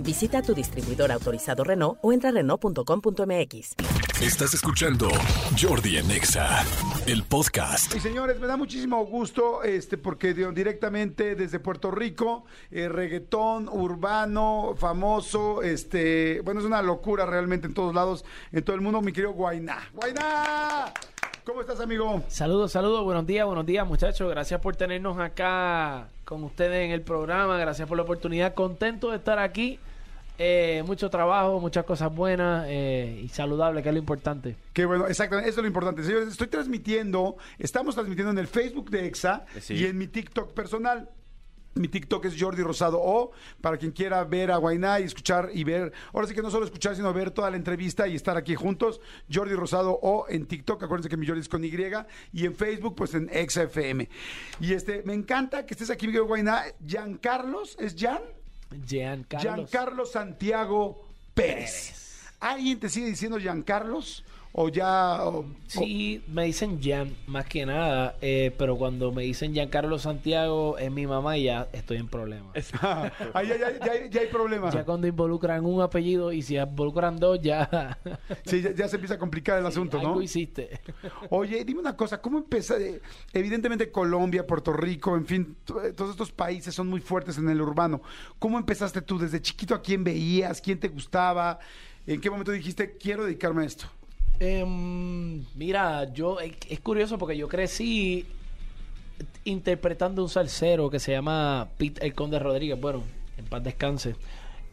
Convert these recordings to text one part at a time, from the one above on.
Visita tu distribuidor autorizado Renault o entra a Renault.com.mx. Estás escuchando Jordi en Exa, el podcast. Y señores, me da muchísimo gusto este porque dio- directamente desde Puerto Rico, eh, reggaetón urbano, famoso, este, bueno, es una locura realmente en todos lados, en todo el mundo, mi querido Guainá. Guainá, ¿cómo estás, amigo? Saludos, saludos, buenos días, buenos días muchachos. Gracias por tenernos acá con ustedes en el programa. Gracias por la oportunidad. Contento de estar aquí. Eh, mucho trabajo, muchas cosas buenas eh, y saludables, que es lo importante. Qué bueno, exactamente, eso es lo importante. Señores, estoy transmitiendo, estamos transmitiendo en el Facebook de EXA y en mi TikTok personal. Mi TikTok es Jordi Rosado O, para quien quiera ver a Guainá y escuchar y ver, ahora sí que no solo escuchar, sino ver toda la entrevista y estar aquí juntos. Jordi Rosado O en TikTok, acuérdense que mi Jordi es con Y, y en Facebook, pues en EXA-FM. Y este, me encanta que estés aquí, mi querido Guainá. Giancarlos, ¿es Jan? Giancarlos. Giancarlo Santiago Pérez. ¿Alguien te sigue diciendo Giancarlos? ¿O ya.? o- Sí, me dicen Jan, más que nada, eh, pero cuando me dicen Giancarlo Santiago es mi mamá y ya estoy en problemas. Ah, ahí ya, ya- ya hay- ya hay problema. Ya cuando involucran un apellido y si involucran dos, ya. Sí, ya, ya se empieza a complicar el asunto, algo ¿no? hiciste. Oye, dime una cosa, ¿cómo empezó? Evidentemente Colombia, Puerto Rico, en fin, eh, todos estos países son muy fuertes en el urbano. ¿Cómo empezaste tú? ¿Desde chiquito a quién veías? ¿Quién te gustaba? ¿En qué momento dijiste, quiero dedicarme a esto? Em, mira, yo es, es curioso porque yo crecí interpretando un salsero que se llama Pete el Conde Rodríguez. Bueno, en paz descanse.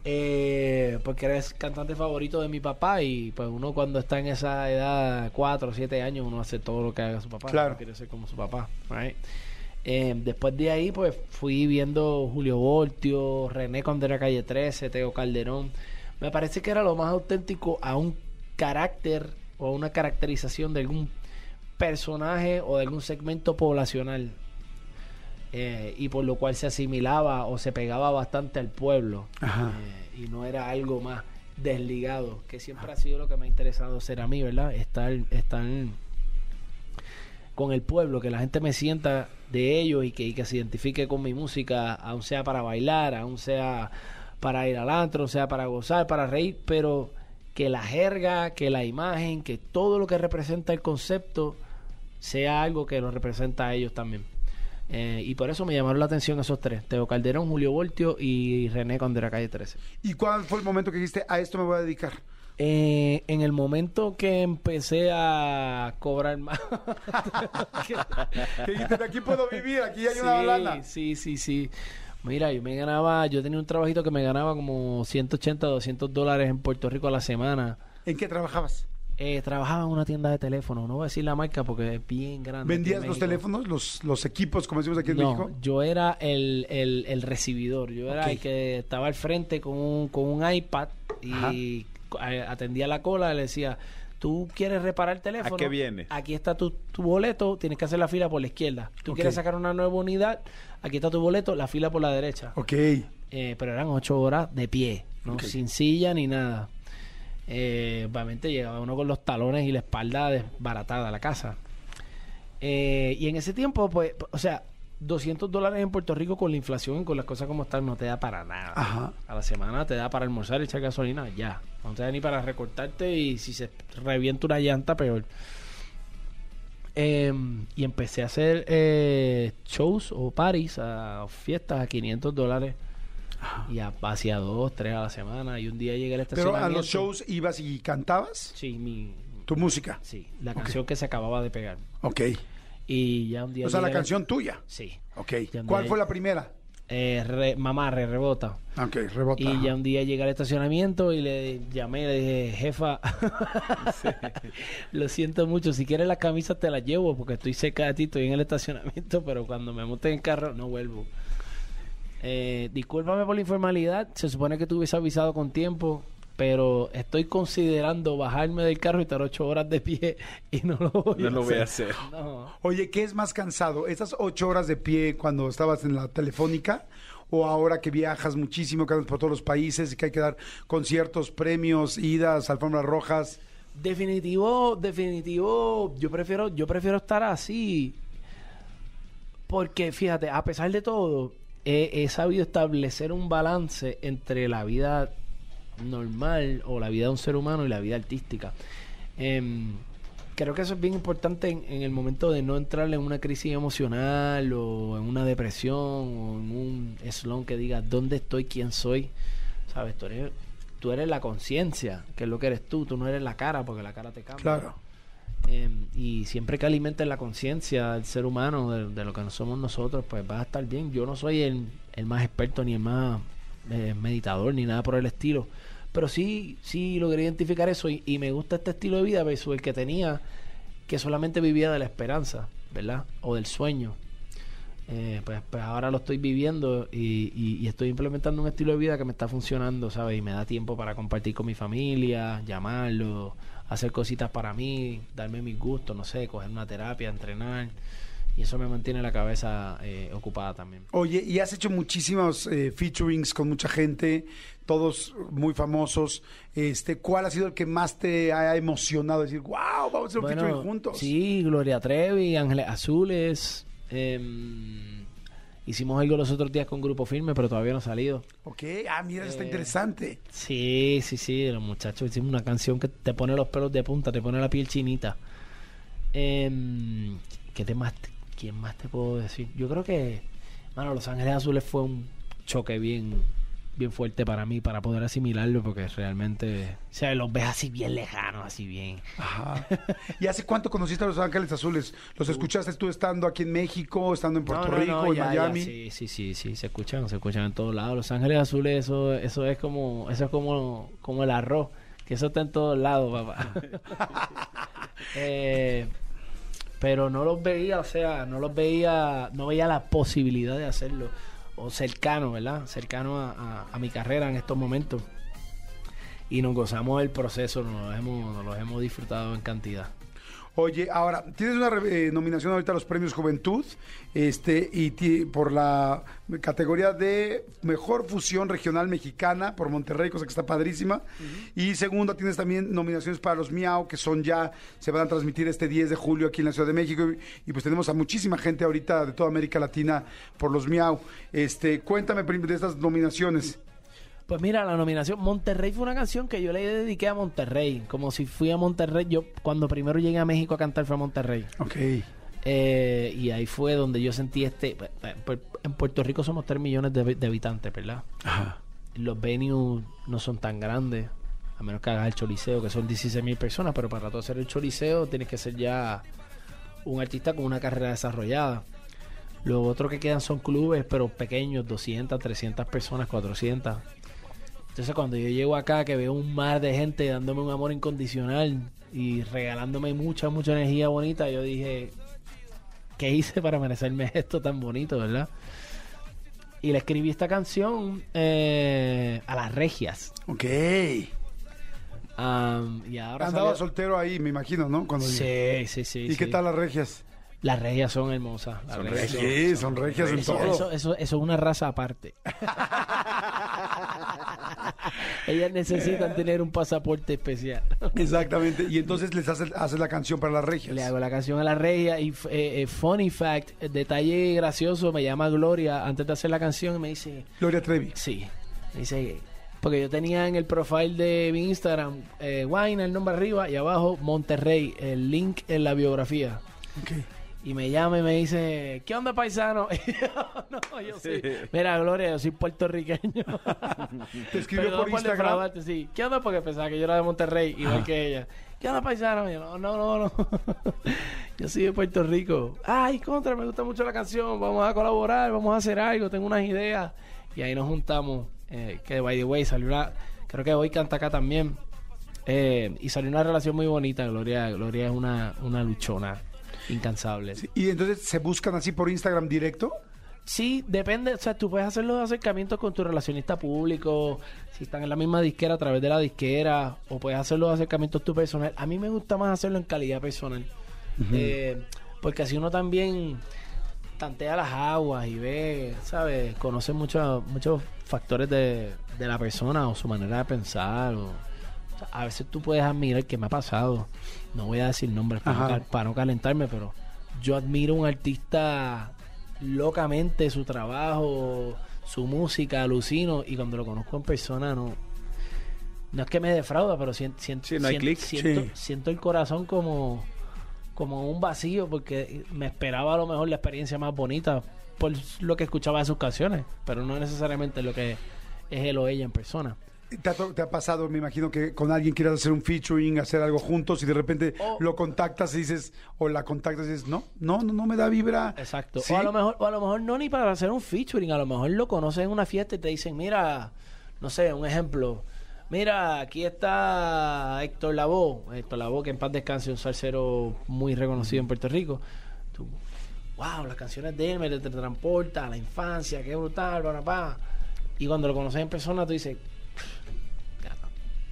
Eh, porque era el cantante favorito de mi papá y pues uno cuando está en esa edad, 4 o 7 años, uno hace todo lo que haga su papá. Claro. Quiere ser como su papá. right? Eh, después de ahí, pues fui viendo Julio Voltio, René cuando era calle 13, Teo Calderón. Me parece que era lo más auténtico a un carácter o una caracterización de algún personaje o de algún segmento poblacional. Eh, y por lo cual se asimilaba o se pegaba bastante al pueblo. Eh, y no era algo más desligado, que siempre ha sido lo que me ha interesado ser a mí, ¿verdad? Estar, estar con el pueblo, que la gente me sienta de ellos y que, y que se identifique con mi música, aun sea para bailar, aun sea para ir al antro, sea para gozar, para reír, pero que la jerga, que la imagen, que todo lo que representa el concepto sea algo que lo representa a ellos también. Eh, y por eso me llamaron la atención esos tres, Teo Calderón, Julio Voltio y René cuando era calle 13. ¿Y cuál fue el momento que dijiste, a esto me voy a dedicar? Eh, en el momento que empecé a cobrar más. Que dijiste, de aquí puedo vivir, aquí hay una lana. sí, sí, sí. Mira, yo me ganaba, yo tenía un trabajito que me ganaba como 180, 200 dólares en Puerto Rico a la semana. ¿En qué trabajabas? Eh, trabajaba en una tienda de teléfono, no voy a decir la marca porque es bien grande. ¿Vendías los teléfonos, los, los equipos, como decimos aquí en no, México? yo era el, el, el recibidor. Yo era el que estaba al frente con un, con un iPad y atendía la cola y le decía, ¿tú quieres reparar el teléfono? ¿A qué viene? Aquí está tu, tu boleto, tienes que hacer la fila por la izquierda. ¿Tú quieres sacar una nueva unidad? Aquí está tu boleto, la fila por la derecha. Ok. Eh, pero eran ocho horas de pie, sin silla ni nada. Eh, obviamente llegaba uno con los talones y la espalda desbaratada a la casa. Eh, y en ese tiempo, pues, o sea, 200 dólares en Puerto Rico con la inflación y con las cosas como están no te da para nada. Ajá. A la semana te da para almorzar y echar gasolina, ya. No te da ni para recortarte y si se revienta una llanta, peor. Eh, y empecé a hacer eh, shows o parties, a fiestas a 500 dólares. Y a, hacia dos, tres a la semana. Y un día llegué al Pero estacionamiento. a los shows ibas y cantabas Sí, mi, tu música. sí, la canción que se acababa de pegar. Ok. Y ya un día. O sea, la canción tuya. Sí. Ok. Ya me- ¿Cuál fue la primera? Eh, re- mamá, re, rebota. Ok, rebota. Y ya un día llegué al estacionamiento y le llamé y le dije, jefa, lo siento mucho, si quieres las camisas te las llevo porque estoy cerca de ti, estoy en el estacionamiento, pero cuando me monte en el carro no vuelvo. Eh, discúlpame por la informalidad, se supone que tú hubiese avisado con tiempo. Pero estoy considerando bajarme del carro y estar ocho horas de pie y no lo voy, No a, lo hacer. voy a hacer. No. Oye, ¿qué es más cansado? ¿Esas ocho horas de pie cuando estabas en la telefónica? ¿O ahora que viajas muchísimo, que andas por todos los países y que hay que dar conciertos, premios, idas, alfombras rojas? Definitivo, definitivo, yo prefiero, yo prefiero estar así. Porque fíjate, a pesar de todo, he, he sabido establecer un balance entre la vida normal o la vida de un ser humano y la vida artística. Em, creo que eso es bien importante en, en el momento de no entrar en una crisis emocional o en una depresión o en un slump que diga dónde estoy, quién soy. Sabes, tú eres, tú eres la conciencia, que es lo que eres tú, tú no eres la cara porque la cara te cambia. Claro. Em, y siempre que alimentes la conciencia del ser humano, de, de lo que no somos nosotros, pues vas a estar bien. Yo no soy el, el más experto ni el más eh, meditador ni nada por el estilo. Pero sí, sí logré identificar eso y, y me gusta este estilo de vida versus el que tenía que solamente vivía de la esperanza, ¿verdad? O del sueño. Eh, pues, pues ahora lo estoy viviendo y, y- y estoy implementando un estilo de vida que me está funcionando, ¿sabes? Y me da tiempo para compartir con mi familia, llamarlo, hacer cositas para mí, darme mis gustos, no sé, coger una terapia, entrenar. Y eso me mantiene la cabeza eh, ocupada también. Oye, y has hecho muchísimos eh, featurings con mucha gente, todos muy famosos. Este, ¿Cuál ha sido el que más te ha emocionado? Decir, wow, vamos a hacer un featuring juntos. Sí, Gloria Trevi, Ángeles Azules. em, hicimos algo los otros días con Grupo Firme, pero todavía no ha salido. Ok, ah, mira, está Eh, interesante. Sí, sí, sí, los muchachos hicimos una canción que te pone los pelos de punta, te pone la piel chinita. Em, ¿Qué te más te- ¿Quién más te puedo decir? Yo creo que, mano, Los Ángeles Azules fue un choque bien, bien fuerte para mí, para poder asimilarlo, porque realmente, o sea, los ves así bien lejanos, así bien. Ajá. ¿Y hace cuánto conociste a Los Ángeles Azules? ¿Los escuchaste tú estando aquí en México, estando en Puerto No, no, Rico, no, en ya, ya, Miami? sí, sí, sí, sí, se escuchan, se escuchan en todos lados. Los Ángeles Azules, eso, eso es como, eso es como, como el arroz, que eso está en todos lados, papá. Eh, pero no los veía, o sea, no los veía, no veía la posibilidad de hacerlo, o cercano, ¿verdad? Cercano a, mi carrera en estos momentos. Y nos gozamos del proceso, nos los hemos, nos los hemos disfrutado en cantidad. Oye, ahora, tienes una eh, nominación ahorita a los premios Juventud, este, y ti- por la categoría de Mejor Fusión Regional Mexicana por Monterrey, cosa que está padrísima. Y segunda, tienes también nominaciones para los Miau, que son ya, se van a transmitir este 10 de julio aquí en la Ciudad de México. Y, y pues tenemos a muchísima gente ahorita de toda América Latina por los Miau. Este, cuéntame de estas nominaciones. Pues mira, la nominación Monterrey fue una canción que yo le dediqué a Monterrey, como si fui a Monterrey. Yo cuando primero llegué a México a cantar fue a Monterrey. Ok. Eh, y ahí fue donde yo sentí este... En Puerto Rico somos 3 millones de, de habitantes, ¿verdad? Ajá. Los venues no son tan grandes, a menos que hagas el Choliseo, que son 16 mil personas, pero para todo hacer el Choliseo tienes que ser ya un artista con una carrera desarrollada. Lo otro que quedan son clubes, pero pequeños, 200, 300 personas, 400. Entonces cuando yo llego acá, que veo un mar de gente dándome un amor incondicional y regalándome mucha, mucha energía bonita, yo dije, ¿qué hice para merecerme esto tan bonito, verdad? Y le escribí esta canción eh, a las regias. Ok. Am, y ahora Andaba salió- soltero ahí, me imagino, ¿no? Cuando Sí, sí, sí. ¿Y sí. qué tal las regias? Las regias son hermosas. las Son regias son regias en todo. eso, eso, eso es una raza aparte. Ellas necesitan tener un pasaporte especial. Exactamente. Y entonces les haces, haces la canción para las regias. Le hago la canción a la regia y eh, eh, funny fact, detalle gracioso, me llama Gloria antes de hacer la canción y me dice, Gloria Trevi. sí, me dice, porque yo tenía en el profile de mi Instagram, eh, Wine, el nombre arriba y abajo Monterrey, el link en la biografía. Ok. Y me llama y me dice, ¿qué onda, paisano? Y yo, no, yo sí. Mira, Gloria, yo soy puertorriqueño. Te escribió Perdón por Instagram. defraudarte, sí. ¿Qué onda? Porque pensaba que yo era de Monterrey, igual que ella. ¿Qué onda, paisano? Y yo, no, no, no, no. yo soy de Puerto Rico. Ay, contra, me gusta mucho la canción. Vamos a colaborar, vamos a hacer algo, tengo unas ideas. Y ahí nos juntamos. eh, que, by the way, salió una... Creo que hoy canta acá también. Eh, y salió una relación muy bonita. Gloria, Gloria es una, una luchona incansable. Y entonces se buscan así por Instagram directo. Sí, depende, o sea, tú puedes hacer los acercamientos con tu relacionista público, si están en la misma disquera a través de la disquera, o puedes hacer los acercamientos tu personal. A mí me gusta más hacerlo en calidad personal, eh, porque así uno también tantea las aguas y ve, ¿sabes? Conoce muchos muchos factores de, de la persona o su manera de pensar. O, a veces tú puedes admirar que me ha pasado. No voy a decir nombres para, no, para calentarme, pero yo admiro a un artista locamente su trabajo, su música, alucino y cuando lo conozco en persona no no es que me defrauda, pero siento siento, Sí, no hay siento, clic. siento, Sí. siento el corazón como como un vacío porque me esperaba a lo mejor la experiencia más bonita por lo que escuchaba de sus canciones, pero no necesariamente lo que es él o ella en persona. ¿Te ha, to- te ha pasado, me imagino, que con alguien quieras hacer un featuring, hacer algo juntos y de repente Oh. lo contactas y dices, o la contactas y dices, no, no, no, no me da vibra. Exacto. ¿Sí? O a lo mejor, o a lo mejor no ni para hacer un featuring, a lo mejor lo conoces en una fiesta y te dicen, mira, no sé, un ejemplo. Mira, aquí está Héctor Lavoe, Héctor Lavoe, que en paz descanse, un salsero muy reconocido en Puerto Rico. Tú, wow, las canciones de él me te transporta a la infancia, qué brutal, bla. Y cuando lo conoces en persona, tú dices,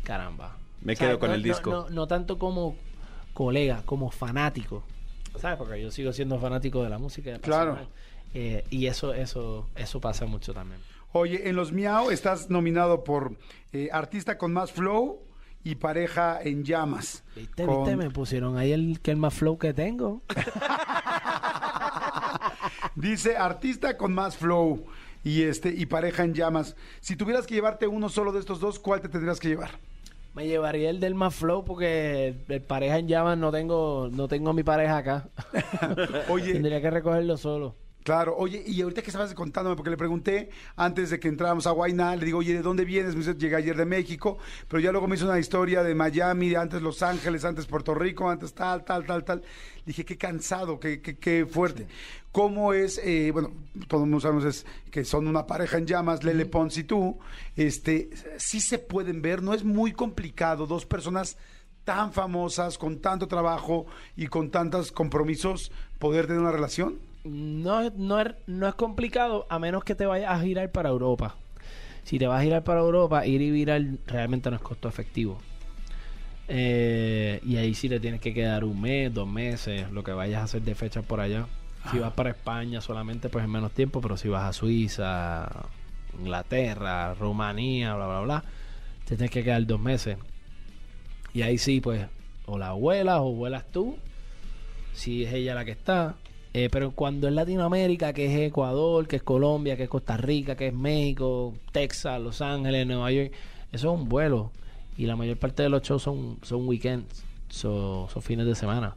caramba. Me quedo con no- el disco. No, no tanto como colega, como fanático. ¿Sabes? Porque yo sigo siendo fanático de la música. y Claro. Eh, y eso, eso, eso pasa mucho también. Oye, en los Miau estás nominado por eh, Artista con más flow y Pareja en llamas. ¿Viste, Con- viste? Me pusieron ahí el que el más flow que tengo. Dice Artista con más flow y este y Pareja en llamas. Si tuvieras que llevarte uno solo de estos dos, ¿cuál te tendrías que llevar? Me llevaría el del más flow porque el, el pareja en llamas no tengo, no tengo a mi pareja acá. Oye, Tendría que recogerlo solo. Claro, oye, y ahorita que estabas contándome, porque le pregunté antes de que entráramos a Guayna, le digo, oye, ¿de dónde vienes? Me dice, llegué ayer de México, pero ya luego me hizo una historia de Miami, de antes Los Ángeles, antes Puerto Rico, antes tal, tal, tal, tal. Dije, qué cansado, qué, qué, qué fuerte. ¿Cómo es, eh, bueno, todos mundo sabemos es que son una pareja en llamas, Lele Pons y tú, este, sí se pueden ver, no es muy complicado, dos personas tan famosas, con tanto trabajo y con tantos compromisos, poder tener una relación? No, no, es, no es complicado a menos que te vayas a girar para Europa. Si te vas a girar para Europa, ir y virar realmente no es costo efectivo. Eh, y ahí sí le tienes que quedar un mes, dos meses, lo que vayas a hacer de fecha por allá. Si vas para España solamente, pues en menos tiempo, pero si vas a Suiza, Inglaterra, Rumanía, bla, bla, bla, te tienes que quedar dos meses. Y ahí sí, pues, o la vuelas o vuelas tú, si es ella la que está. Eh, pero cuando es Latinoamérica, que es Ecuador, que es Colombia, que es Costa Rica, que es México, Texas, Los Ángeles, Nueva York, eso es un vuelo. Y la mayor parte de los shows son, son weekends, son, son fines de semana.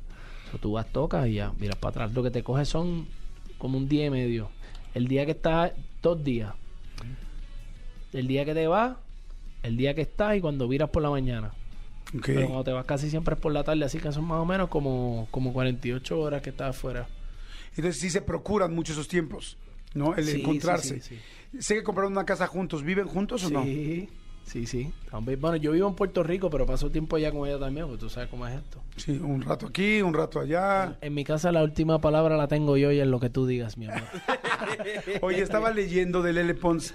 So, tú vas, tocas y ya, miras para atrás. Lo que te coge son como un día y medio. El día que estás, dos días. El día que te vas, el día que estás y cuando viras por la mañana. Pero cuando te vas casi siempre es por la tarde, así que son más o menos como, como 48 horas que estás afuera. Entonces sí se procuran mucho esos tiempos, ¿no? El Sí, encontrarse. sí, sí, Sé que compraron una casa juntos. ¿Viven juntos o no? Sí, sí, sí. Bueno, yo vivo en Puerto Rico, pero paso tiempo allá con ella también, porque tú sabes cómo es esto. Sí, un rato aquí, un rato allá. En mi casa la última palabra la tengo yo y es lo que tú digas, mi amor. Oye, estaba leyendo de Lele Pons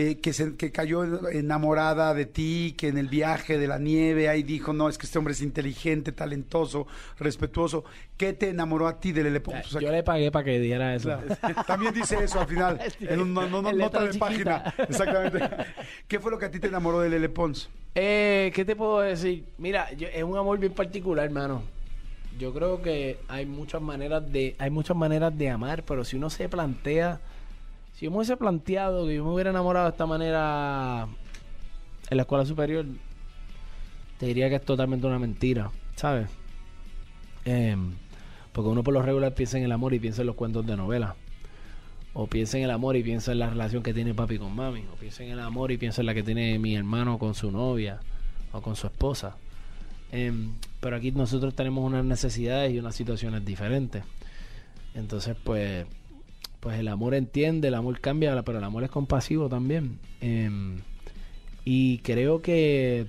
eh, que, se, que cayó enamorada de ti, que en el viaje de la nieve ahí dijo, no, es que este hombre es inteligente, talentoso, respetuoso. ¿Qué te enamoró a ti de Lele Pons? O sea, yo le pagué para que diera eso. Claro. También dice eso al final, en un, no, nota de página. Exactamente. ¿Qué fue lo que a ti te enamoró de Lele Pons? Eh, ¿Qué te puedo decir? Mira, yo- es un amor bien particular, hermano. Yo creo que hay muchas maneras de hay muchas maneras de amar, pero si uno se plantea, si yo me hubiese planteado que yo me hubiera enamorado de esta manera en la escuela superior, te diría que es totalmente una mentira, ¿sabes? Em, porque uno por lo regular piensa en el amor y piensa en los cuentos de novela. O piensa en el amor y piensa en la relación que tiene papi con mami. O piensa en el amor y piensa en la que tiene mi hermano con su novia o con su esposa. Em, pero aquí nosotros tenemos unas necesidades y unas situaciones diferentes. Entonces, pues, pues el amor entiende, el amor cambia, pero el amor es compasivo también. Em, y creo que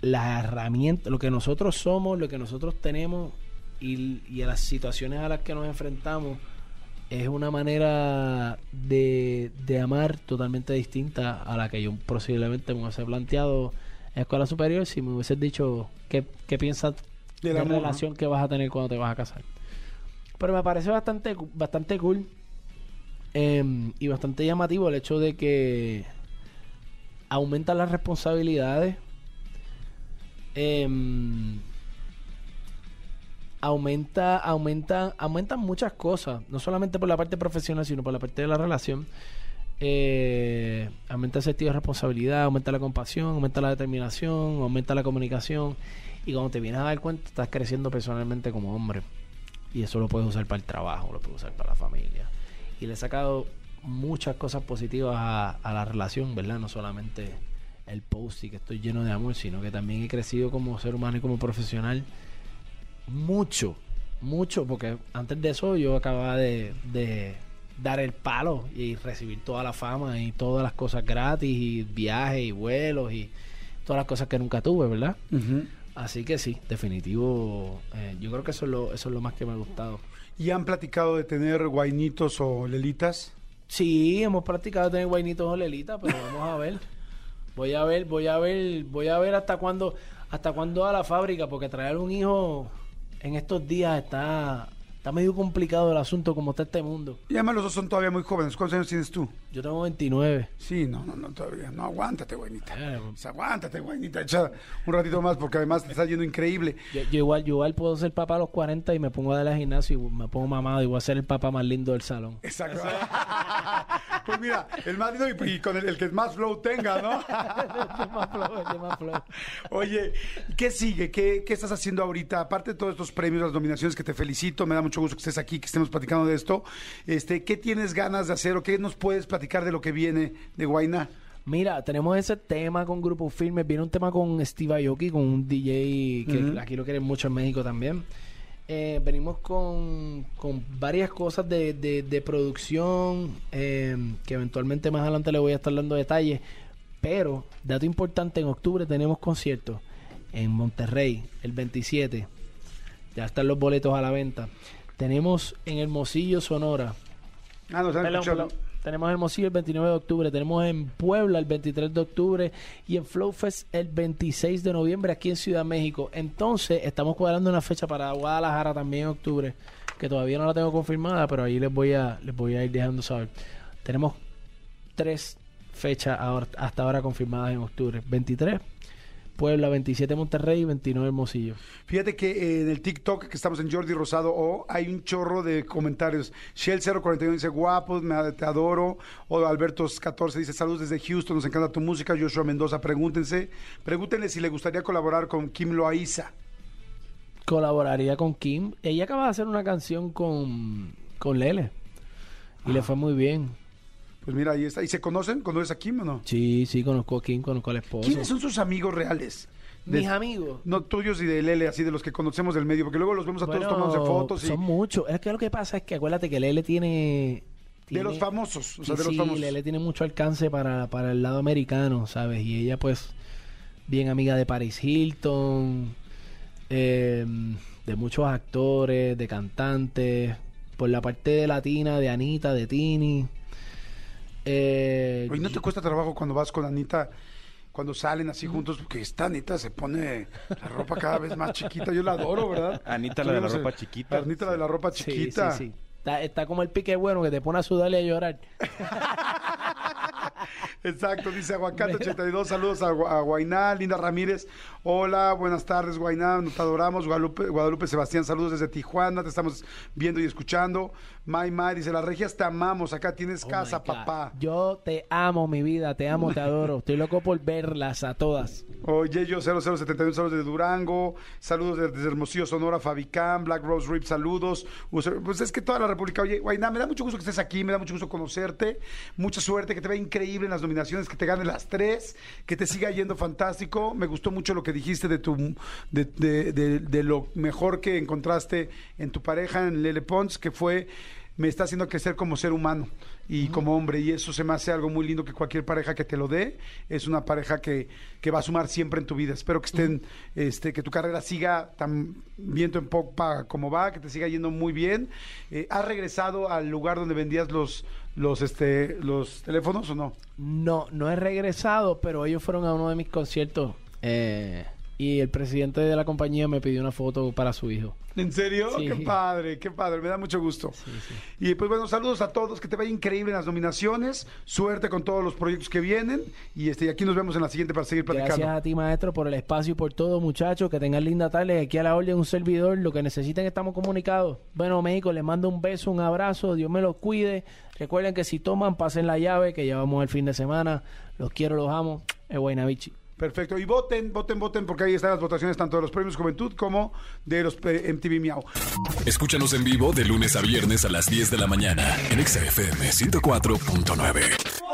las herramientas, lo que nosotros somos, lo que nosotros tenemos y, y a las situaciones a las que nos enfrentamos, es una manera de, de amar totalmente distinta a la que yo posiblemente me hubiese planteado en escuela superior si me hubieses dicho qué, qué piensas de la relación que vas a tener cuando te vas a casar. Pero me parece bastante, bastante cool em, y bastante llamativo el hecho de que aumentan las responsabilidades. em, aumenta, aumenta, aumentan muchas cosas, no solamente por la parte profesional, sino por la parte de la relación. Eh, aumenta el sentido de responsabilidad, aumenta la compasión, aumenta la determinación, aumenta la comunicación. Y cuando te vienes a dar cuenta, estás creciendo personalmente como hombre. Y eso lo puedes usar para el trabajo, lo puedes usar para la familia. Y le he sacado muchas cosas positivas a, a la relación, ¿verdad? No solamente el post y que estoy lleno de amor, sino que también he crecido como ser humano y como profesional mucho, mucho, porque antes de eso yo acababa de, de dar el palo y recibir toda la fama y todas las cosas gratis y viajes y vuelos y todas las cosas que nunca tuve, ¿verdad? Así que sí, definitivo, eh, yo creo que eso es, lo, eso es lo más que me ha gustado. ¿Y han platicado de tener guainitos o lelitas? Sí, hemos practicado tener guainitos o lelitas, pero vamos a ver. Voy a ver, voy a ver, voy a ver hasta cuándo, hasta cuándo a la fábrica, porque traer un hijo en estos días está, está medio complicado el asunto como está este mundo. Y además los dos son todavía muy jóvenes. ¿Cuántos años tienes tú? Yo tengo 29. Sí, no, no, no, todavía. No, aguántate, guainita. Eh, Pues aguántate, guainita. Echa un ratito más porque además te está yendo increíble. Yo, yo igual, yo igual puedo ser papá a los 40 y me pongo a dar al gimnasio y me pongo mamado y voy a ser el papá más lindo del salón. Exacto. pues mira, el más lindo y, y con el, el que más flow tenga, ¿no? El más flow, el más flow. Oye, ¿qué sigue? ¿Qué, ¿Qué estás haciendo ahorita? Aparte de todos estos premios, las nominaciones que te felicito, me da mucho gusto que estés aquí, que estemos platicando de esto. Este, ¿Qué tienes ganas de hacer o qué nos puedes platicar de lo que viene de Guainá? Mira, tenemos ese tema con Grupo Firme. Viene un tema con Steve Aoki, con un DJ que aquí lo quieren mucho en México también. Eh, venimos con, con varias cosas de, de- de producción eh, que eventualmente más adelante le voy a estar dando detalles. Pero, dato importante, en octubre tenemos conciertos en Monterrey, el 27. Ya están los boletos a la venta. Tenemos en Hermosillo, Sonora, Ah, han Perdón, escuchado. perdón. Tenemos Hermosillo el 29 de octubre, tenemos en Puebla el 23 de octubre y en Flowfest el 26 de noviembre aquí en Ciudad México. Entonces, estamos cuadrando una fecha para Guadalajara también en octubre, que todavía no la tengo confirmada, pero ahí les voy a, les voy a ir dejando saber. Tenemos tres fechas ahora- hasta ahora confirmadas en octubre. 23 Puebla, 27 Monterrey y 29 Hermosillo. Fíjate que eh, en el TikTok, que estamos en Jordi Rosado O, hay un chorro de comentarios. Shell041 dice, guapos, me, te adoro. O Albertos14 dice, saludos desde Houston, nos encanta tu música. Joshua Mendoza, pregúntense, pregúntenle si le gustaría colaborar con Kim Loaiza. colaboraría con Kim. Ella acaba de hacer una canción con, con Lele. Y le fue muy bien. Pues mira, ahí está. ¿Y se conocen? ¿Conoces a Kim o no? Sí, sí, conozco a Kim, conozco al esposo. ¿Quiénes son sus amigos reales? De- Mis amigos. No tuyos y de Lele, así de los que conocemos del medio, porque luego los vemos a todos Bueno, tomándose fotos y Son muchos. Es que lo que pasa es que acuérdate que Lele tiene... de los famosos, o sea, Sí, de los sí, famosos. Lele tiene mucho alcance para, para el lado americano, ¿sabes? Y ella, pues, bien amiga de Paris Hilton, eh, de muchos actores, de cantantes, por la parte de latina, de Anita, de Tini. Eh, Oye, ¿no te cuesta trabajo cuando vas con Anita, cuando salen así juntos? Porque esta Anita se pone la ropa cada vez más chiquita. Yo la adoro, ¿verdad? Anita, la de la ropa chiquita. Anita, la de la ropa sí, chiquita. sí, sí. Está, está como el pique bueno que te pone a sudar y a llorar. Exacto, dice Aguacate82, saludos a, Gua- a Guainá, Linda Ramírez, hola, buenas tardes Guainá, te adoramos, Guadalupe, Guadalupe Sebastián, saludos desde Tijuana, te estamos viendo y escuchando, May May dice, las regias te amamos, acá tienes Oh casa, papá. Yo te amo, mi vida, te amo, te adoro. Estoy loco por verlas a todas. Oye, yo 0071, saludos desde Durango, saludos desde Hermosillo, Sonora, Fabicán, Black Rose Rip, saludos. Pues es que toda la República, oye, Guainá, me da mucho gusto que estés aquí, me da mucho gusto conocerte, mucha suerte, que te vea increíble en las nominaciones, que te gane las tres, que te siga yendo fantástico. Me gustó mucho lo que dijiste de tu de, de- de- de lo mejor que encontraste en tu pareja, en Lele Pons, que fue me está haciendo crecer como ser humano y como hombre. Y eso se me hace algo muy lindo que cualquier pareja que te lo dé es una pareja que, que va a sumar siempre en tu vida. Espero que estén, este, que tu carrera siga tan viento en popa como va, que te siga yendo muy bien. Eh, ¿Has regresado al lugar donde vendías los, los, este, los teléfonos o no? No, no he regresado, pero ellos fueron a uno de mis conciertos. Eh, y el presidente de la compañía me pidió una foto para su hijo. ¿En serio? Sí. Qué padre, qué padre, me da mucho gusto. Y pues bueno, saludos a todos, que te vaya increíble en las nominaciones, suerte con todos los proyectos que vienen y este y aquí nos vemos en la siguiente para seguir platicando. Gracias a ti, maestro, por el espacio y por todo, muchachos. Que tengan linda tarde. Aquí a la orden un servidor. Lo que necesiten estamos comunicados. Bueno, México, les mando un beso, un abrazo. Dios me los cuide. Recuerden que si toman, pasen la llave, que llevamos el fin de semana. Los quiero, los amo. Es Guaynabichi. Perfecto, y voten, voten, voten porque ahí están las votaciones tanto de los premios Juventud como de los eh, MTV Miau. Escúchanos en vivo de lunes a viernes a las 10 de la mañana en Exa FM 104.9.